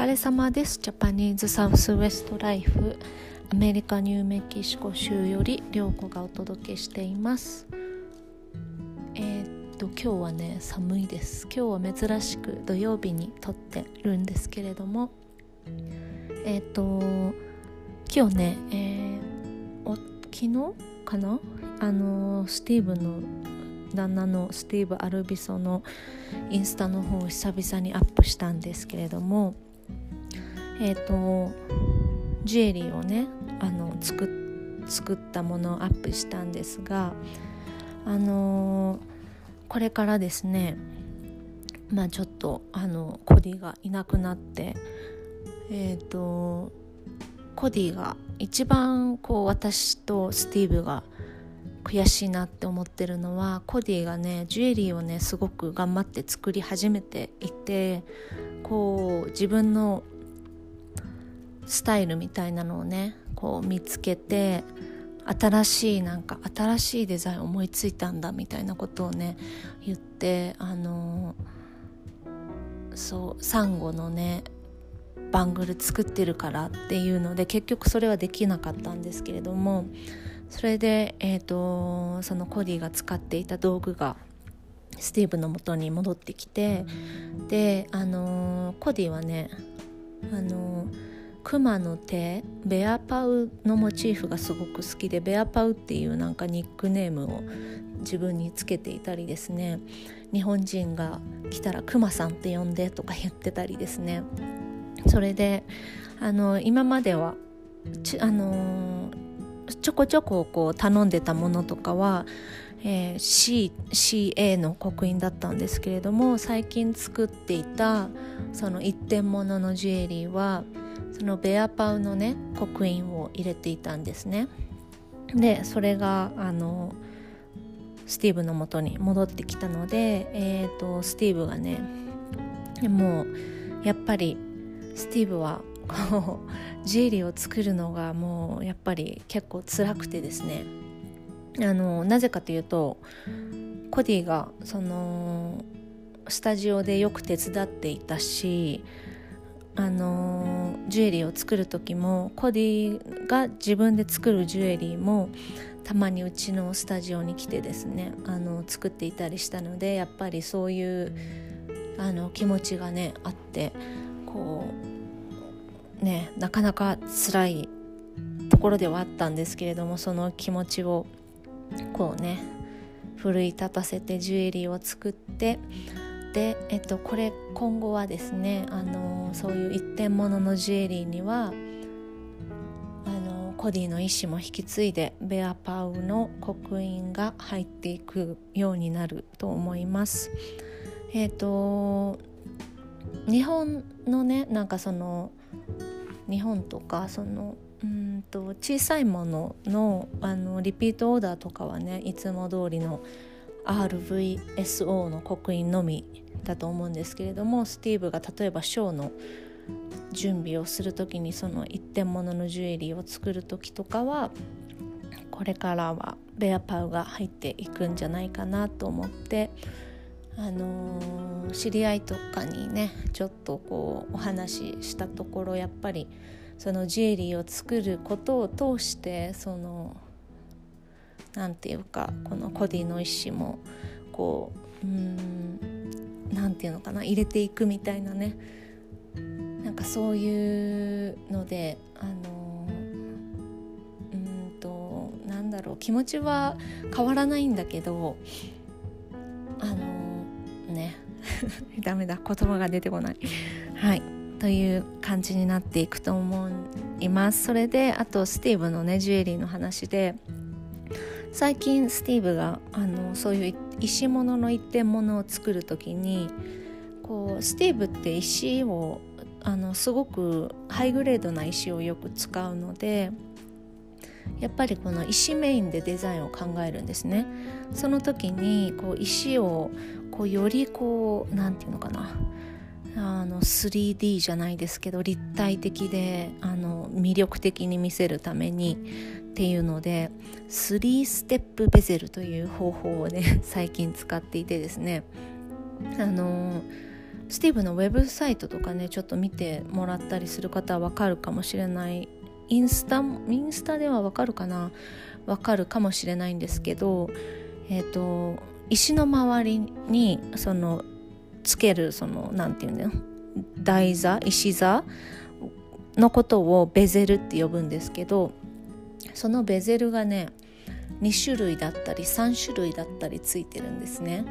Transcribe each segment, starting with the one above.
疲れ様です。ジャパニーズサウスウエストライフ。アメリカニューメキシコ州より涼子がお届けしています。えー、っと今日はね寒いです。今日は珍しく土曜日に撮ってるんですけれども。えー、っと今日ね、えー、お昨日かな？あのスティーブの旦那のスティーブ・アルビソのインスタの方を久々にアップしたんですけれども。えっ、ー、とジュエリーをねあの作作ったものをアップしたんですがあのー、これからですねまあちょっとあのコディがいなくなってえっ、ー、とコディが一番こう私とスティーブが悔しいなって思ってるのはコディがねジュエリーをねすごく頑張って作り始めていてこう自分のスタイルみたいなのをねこう見つけて新しいなんか新しいデザイン思いついたんだみたいなことをね言ってあのそうサンゴのねバングル作ってるからっていうので結局それはできなかったんですけれどもそれで、えーと、そのコディが使っていた道具がスティーブのもとに戻ってきてであのコディはねあのクマの手ベアパウのモチーフがすごく好きでベアパウっていうなんかニックネームを自分につけていたりですね。日本人が来たらクマさんって呼んでとか言ってたりですね。それであの今まではあのちょこちょここう頼んでたものとかは、えー、C CA の刻印だったんですけれども最近作っていたその一点物のジュエリーはそのベアパウのね刻印を入れていたんですね。でそれがあのスティーブのもとに戻ってきたので、えーと、スティーブがねもうやっぱりスティーブはこうジュエリーを作るのがもうやっぱり結構辛くてですね。あのなぜかというとコディがそのスタジオでよく手伝っていたしあのジュエリーを作る時もコディが自分で作るジュエリーもたまにうちのスタジオに来てですねあの作っていたりしたのでやっぱりそういうあの気持ちがねあってこうねなかなか辛いところではあったんですけれどもその気持ちをこうね奮い立たせてジュエリーを作ってで、えっと、これ今後はですねあのそういう一点物のジュエリーにはあのコディの意思も引き継いでベアパウの刻印が入っていくようになると思います。えっ、と日本のねなんかその日本とかそのうんと小さいもののあのリピートオーダーとかはねいつも通りの RVSO の刻印のみだと思うんですけれどもスティーブが例えばショーの準備をする時にその一点物のジュエリーを作る時とかはこれからはベアパウが入っていくんじゃないかなと思ってあのー、知り合いとかにねちょっとこうお話ししたところやっぱりそのジュエリーを作ることを通してその何て言うかこのコディの意思もこううん何て言うのかな入れていくみたいなね。なんかそういうのであのうんとなんだろう気持ちは変わらないんだけどあのね。ダメだ言葉が出てこない。はい。という感じになっていくと思います。それであとスティーブのねジュエリーの話で最近スティーブがあのそういう石物の一点物を作る時にこうスティーブって石をあのすごくハイグレードな石をよく使うのでやっぱりこの石メインでデザインを考えるんですね。その時にこう石をこうよりこう何て言うのかな。あの 3D じゃないですけど立体的であの魅力的に見せるためにっていうので3ステップベゼルという方法をね 最近使っていてですね。あのスティーブのウェブサイトとかねちょっと見てもらったりする方はわかるかもしれない。インスタインスタではわかるかな？わかるかもしれないんですけどえっ、ー、と石の周りにそのつけるそのなんていうの台座石座のことをベゼルって呼ぶんですけどそのベゼルがね2種類だったり3種類だったりついてるんですね。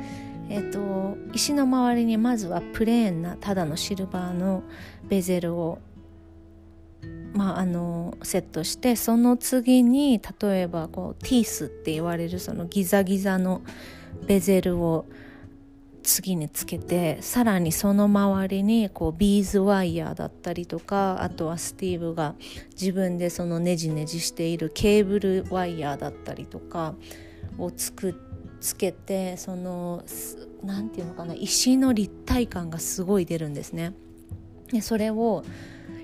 えーと、石の周りにまずはプレーンなただのシルバーのベゼルを、まあ、あのセットしてその次に例えばこうティースって言われるそのギザギザのベゼルを次につけてさらにその周りにこうビーズワイヤーだったりとかあとはスティーブが自分でそのネジネジしているケーブルワイヤーだったりとかをつくつけてその何て言うのかな石の立体感がすごい出るんですね。でそれを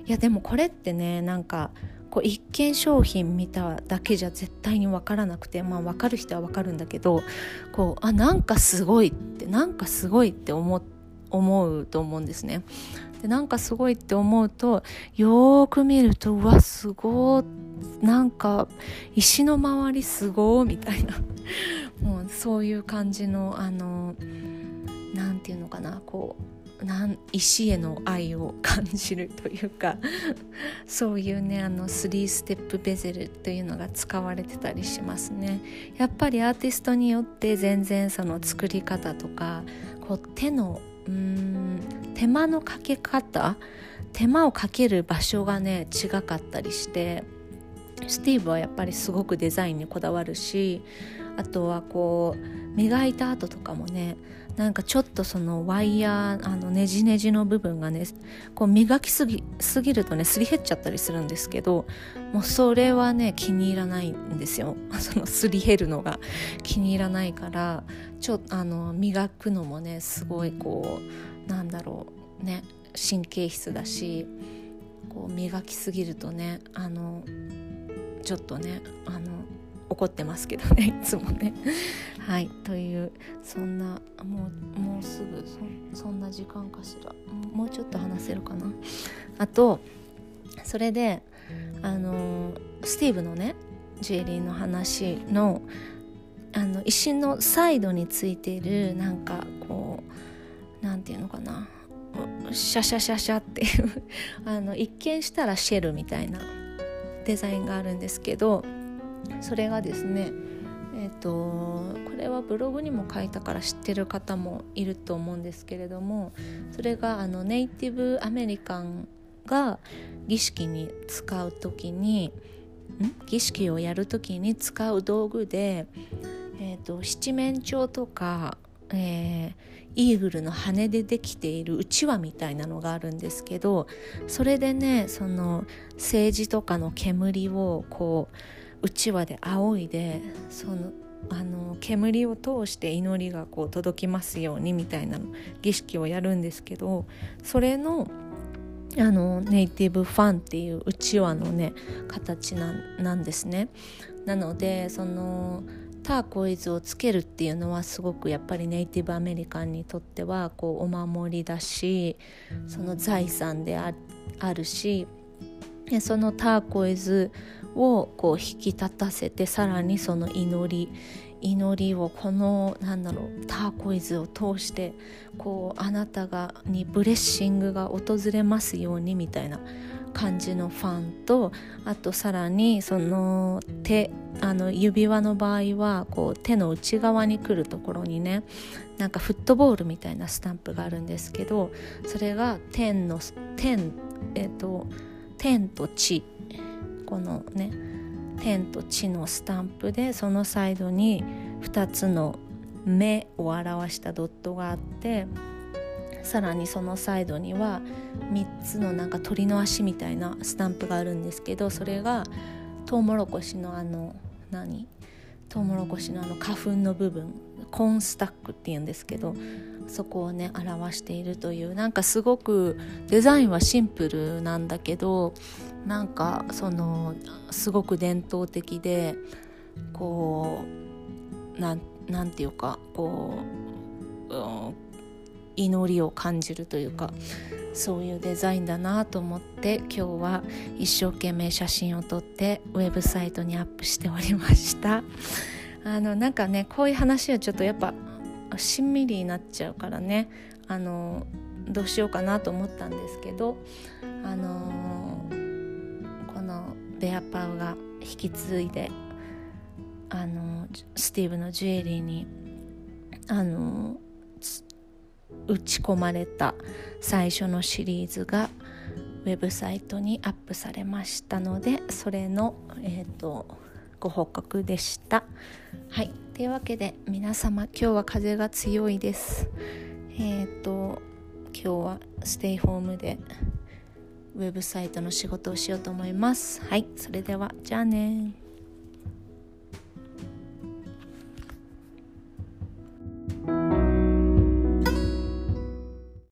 いやでもこれってねなんかこう一見商品見ただけじゃ絶対に分からなくてまあ分かる人は分かるんだけどこうあなんかすごいってなんかすごいって思思うと思うんですね。でなんかすごいって思うとよーく見るとうわすごーなんか石の周りすごーみたいな もうそういう感じのあの何て言うのかなこうなん石への愛を感じるというかそういうねあの3ステップベゼルというのが使われてたりしますね。やっぱりアーティストによって全然その作り方とかこう手のうん手間のかけ方手間をかける場所がね違かったりしてスティーブはやっぱりすごくデザインにこだわるしあとはこう磨いた後とかもねなんかちょっとそのワイヤーあのねじねじの部分がねこう磨きすぎすぎるとねすり減っちゃったりするんですけどもうそれはね気に入らないんですよ。そのすり減るのが気に入らないからちょあの磨くのもねすごいこうなんだろうね神経質だしこう磨きすぎるとねあのちょっとねあの怒ってますけどね いつもね。はいというそんなもうもうすぐそんな時間かしらもうちょっと話せるかな。あとそれであのスティーブのねジュエリーの話のあの石のサイドについてるなんかこうなんていうのかなシャシャシャシャっていうあの一見したらシェルみたいなデザインがあるんですけどそれがですねえーと、これはブログにも書いたから知ってる方もいると思うんですけれどもそれがあのネイティブアメリカンが儀式に使う時に儀式をやる時に使う道具で、えーと、七面鳥とか、えー、イーグルの羽でできているうちわみたいなのがあるんですけどそれでねその政治とかの煙をこううちわで仰いでそのあの煙を通して祈りがこう届きますようにみたいな儀式をやるんですけどそれのあのネイティブファンっていううちわのね形なんですね。なのでそのターコイズをつけるっていうのはすごくやっぱりネイティブアメリカンにとってはこうお守りだしその財産であるしそのターコイズをこう引き立たせてさらにその祈り祈りをこのなんだろうターコイズを通してこうあなたがにブレッシングが訪れますようにみたいな感じのファンとあとさらにその手あの指輪の場合はこう手の内側に来るところにねなんかフットボールみたいなスタンプがあるんですけどそれが天の天えっ、と天と地このね天と地のスタンプでそのサイドに2つの目を表したドットがあってさらにそのサイドには3つのなんか鳥の足みたいなスタンプがあるんですけどそれがトウモロコシのあの何？トウモロコシのあの花粉の部分コーンスタックっていうんですけどそこをね表しているというなんかすごくデザインはシンプルなんだけどなんかそのすごく伝統的でこうなんなんていうかこう、祈りを感じるというかそういうデザインだなと思って今日は一生懸命写真を撮ってウェブサイトにアップしておりました。あのなんかねこういう話はちょっとやっぱしんみりになっちゃうからねあのどうしようかなと思ったんですけどあのこのベアパウが引き継いであのスティーブのジュエリーにあの打ち込まれた最初のシリーズがウェブサイトにアップされましたのでそれの、えーと、ご報告でした。はいというわけで皆様今日は風が強いです。えっ、ー、と今日はステイホームでウェブサイトの仕事をしようと思います。はいそれではじゃあね